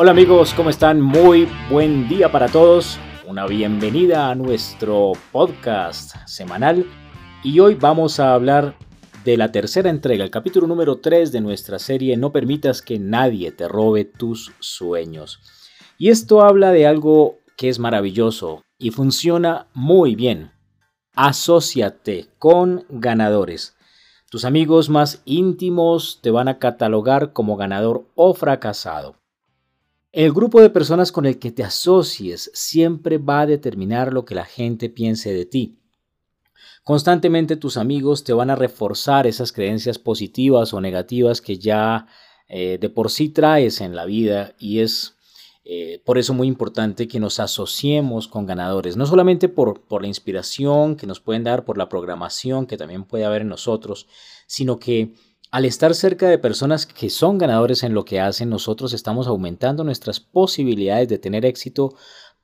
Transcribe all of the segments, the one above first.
Hola amigos, ¿cómo están? Muy buen día para todos. Una bienvenida a nuestro podcast semanal. Y hoy vamos a hablar de la tercera entrega, el capítulo número 3 de nuestra serie No permitas que nadie te robe tus sueños. Y esto habla de algo que es maravilloso y funciona muy bien. Asociate con ganadores. Tus amigos más íntimos te van a catalogar como ganador o fracasado. El grupo de personas con el que te asocies siempre va a determinar lo que la gente piense de ti. Constantemente tus amigos te van a reforzar esas creencias positivas o negativas que ya eh, de por sí traes en la vida y es eh, por eso muy importante que nos asociemos con ganadores, no solamente por, por la inspiración que nos pueden dar, por la programación que también puede haber en nosotros, sino que al estar cerca de personas que son ganadores en lo que hacen, nosotros estamos aumentando nuestras posibilidades de tener éxito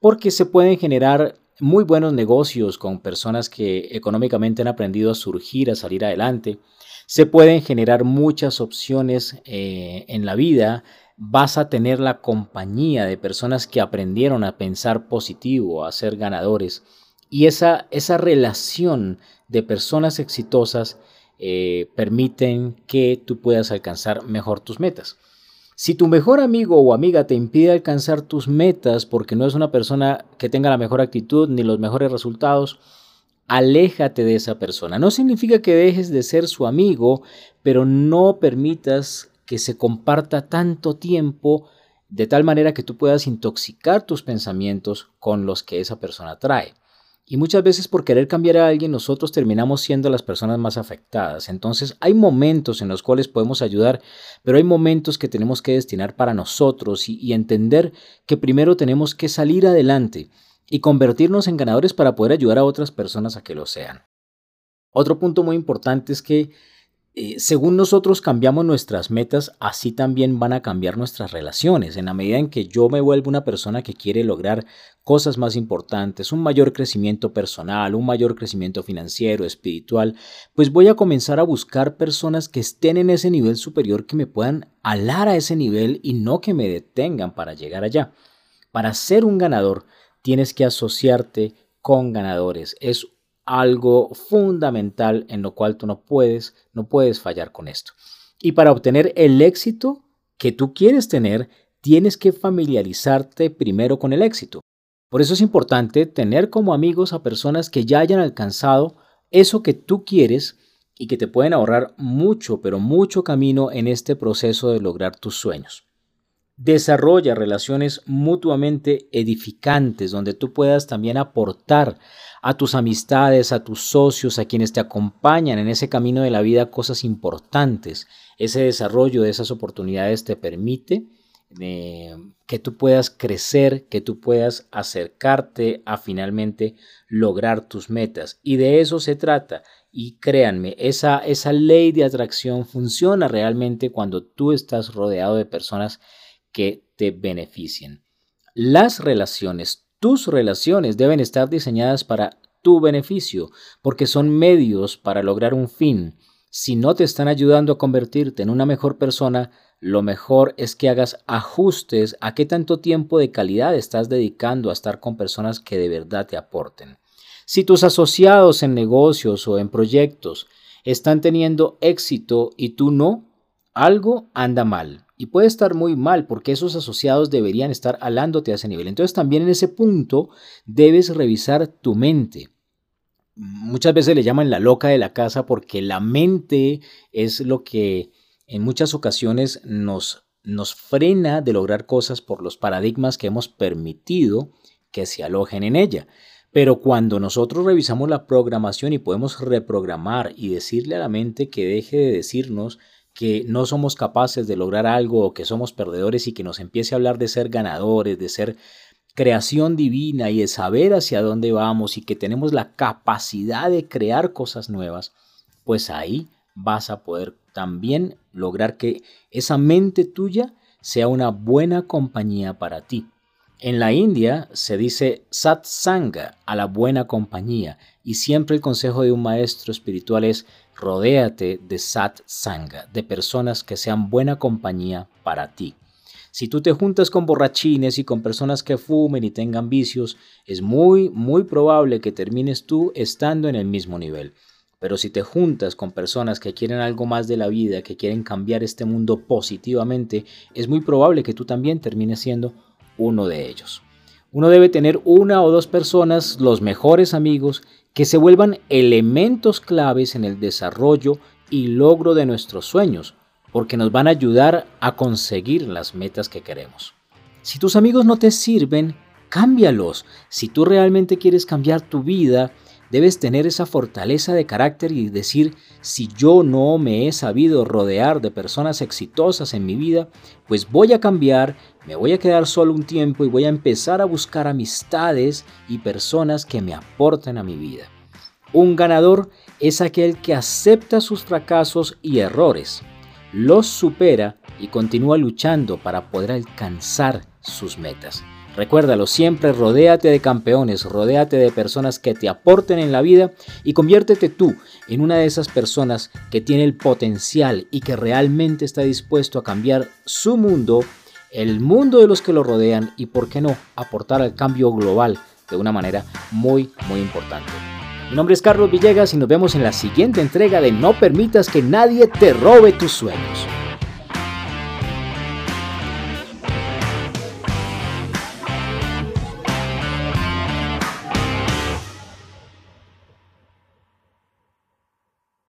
porque se pueden generar muy buenos negocios con personas que económicamente han aprendido a surgir, a salir adelante. Se pueden generar muchas opciones eh, en la vida. Vas a tener la compañía de personas que aprendieron a pensar positivo, a ser ganadores. Y esa, esa relación de personas exitosas eh, permiten que tú puedas alcanzar mejor tus metas. Si tu mejor amigo o amiga te impide alcanzar tus metas porque no es una persona que tenga la mejor actitud ni los mejores resultados, aléjate de esa persona. No significa que dejes de ser su amigo, pero no permitas que se comparta tanto tiempo de tal manera que tú puedas intoxicar tus pensamientos con los que esa persona trae. Y muchas veces por querer cambiar a alguien nosotros terminamos siendo las personas más afectadas. Entonces hay momentos en los cuales podemos ayudar, pero hay momentos que tenemos que destinar para nosotros y, entender que primero tenemos que salir adelante y convertirnos en ganadores para poder ayudar a otras personas a que lo sean. Otro punto muy importante es que eh, según nosotros cambiamos nuestras metas, así también van a cambiar nuestras relaciones. En la medida en que yo me vuelvo una persona que quiere lograr cosas más importantes, un mayor crecimiento personal, un mayor crecimiento financiero, espiritual, pues voy a comenzar a buscar personas que estén en ese nivel superior, que me puedan alar a ese nivel y no que me detengan para llegar allá. Para ser un ganador, tienes que asociarte con ganadores. Es algo fundamental en lo cual tú no puedes, no puedes fallar con esto. Y para obtener el éxito que tú quieres tener, tienes que familiarizarte primero con el éxito. Por eso es importante tener como amigos a personas que ya hayan alcanzado eso que tú quieres y que te pueden ahorrar mucho, pero mucho camino en este proceso de lograr tus sueños. Desarrolla relaciones mutuamente edificantes donde tú puedas también aportar a tus amistades, a tus socios, a quienes te acompañan en ese camino de la vida cosas importantes. Ese desarrollo de esas oportunidades te permite eh, que tú puedas crecer, que tú puedas acercarte a finalmente lograr tus metas. Y de eso se trata. Y créanme, esa, esa ley de atracción funciona realmente cuando tú estás rodeado de personas que te beneficien. Las relaciones, tus relaciones deben estar diseñadas para tu beneficio, porque son medios para lograr un fin. Si no te están ayudando a convertirte en una mejor persona, lo mejor es que hagas ajustes a qué tanto tiempo de calidad estás dedicando a estar con personas que de verdad te aporten. Si tus asociados en negocios o en proyectos están teniendo éxito y tú no, algo anda mal. Y puede estar muy mal porque esos asociados deberían estar alándote a ese nivel. Entonces también en ese punto debes revisar tu mente. Muchas veces le llaman la loca de la casa porque la mente es lo que en muchas ocasiones nos, nos frena de lograr cosas por los paradigmas que hemos permitido que se alojen en ella. Pero cuando nosotros revisamos la programación y podemos reprogramar y decirle a la mente que deje de decirnos que no somos capaces de lograr algo o que somos perdedores y que nos empiece a hablar de ser ganadores, de ser creación divina y de saber hacia dónde vamos y que tenemos la capacidad de crear cosas nuevas, pues ahí vas a poder también lograr que esa mente tuya sea una buena compañía para ti. En la India se dice satsanga a la buena compañía y siempre el consejo de un maestro espiritual es rodéate de satsanga, de personas que sean buena compañía para ti. Si tú te juntas con borrachines y con personas que fumen y tengan vicios, es muy, muy probable que termines tú estando en el mismo nivel. Pero si te juntas con personas que quieren algo más de la vida, que quieren cambiar este mundo positivamente, es muy probable que tú también termines siendo uno de ellos. Uno debe tener una o dos personas, los mejores amigos, que se vuelvan elementos claves en el desarrollo y logro de nuestros sueños, porque nos van a ayudar a conseguir las metas que queremos. Si tus amigos no te sirven, cámbialos. Si tú realmente quieres cambiar tu vida, Debes tener esa fortaleza de carácter y decir, si yo no me he sabido rodear de personas exitosas en mi vida, pues voy a cambiar, me voy a quedar solo un tiempo y voy a empezar a buscar amistades y personas que me aporten a mi vida. Un ganador es aquel que acepta sus fracasos y errores, los supera y continúa luchando para poder alcanzar sus metas. Recuérdalo, siempre rodéate de campeones, rodéate de personas que te aporten en la vida y conviértete tú en una de esas personas que tiene el potencial y que realmente está dispuesto a cambiar su mundo, el mundo de los que lo rodean y, por qué no, aportar al cambio global de una manera muy, muy importante. Mi nombre es Carlos Villegas y nos vemos en la siguiente entrega de No permitas que nadie te robe tus sueños.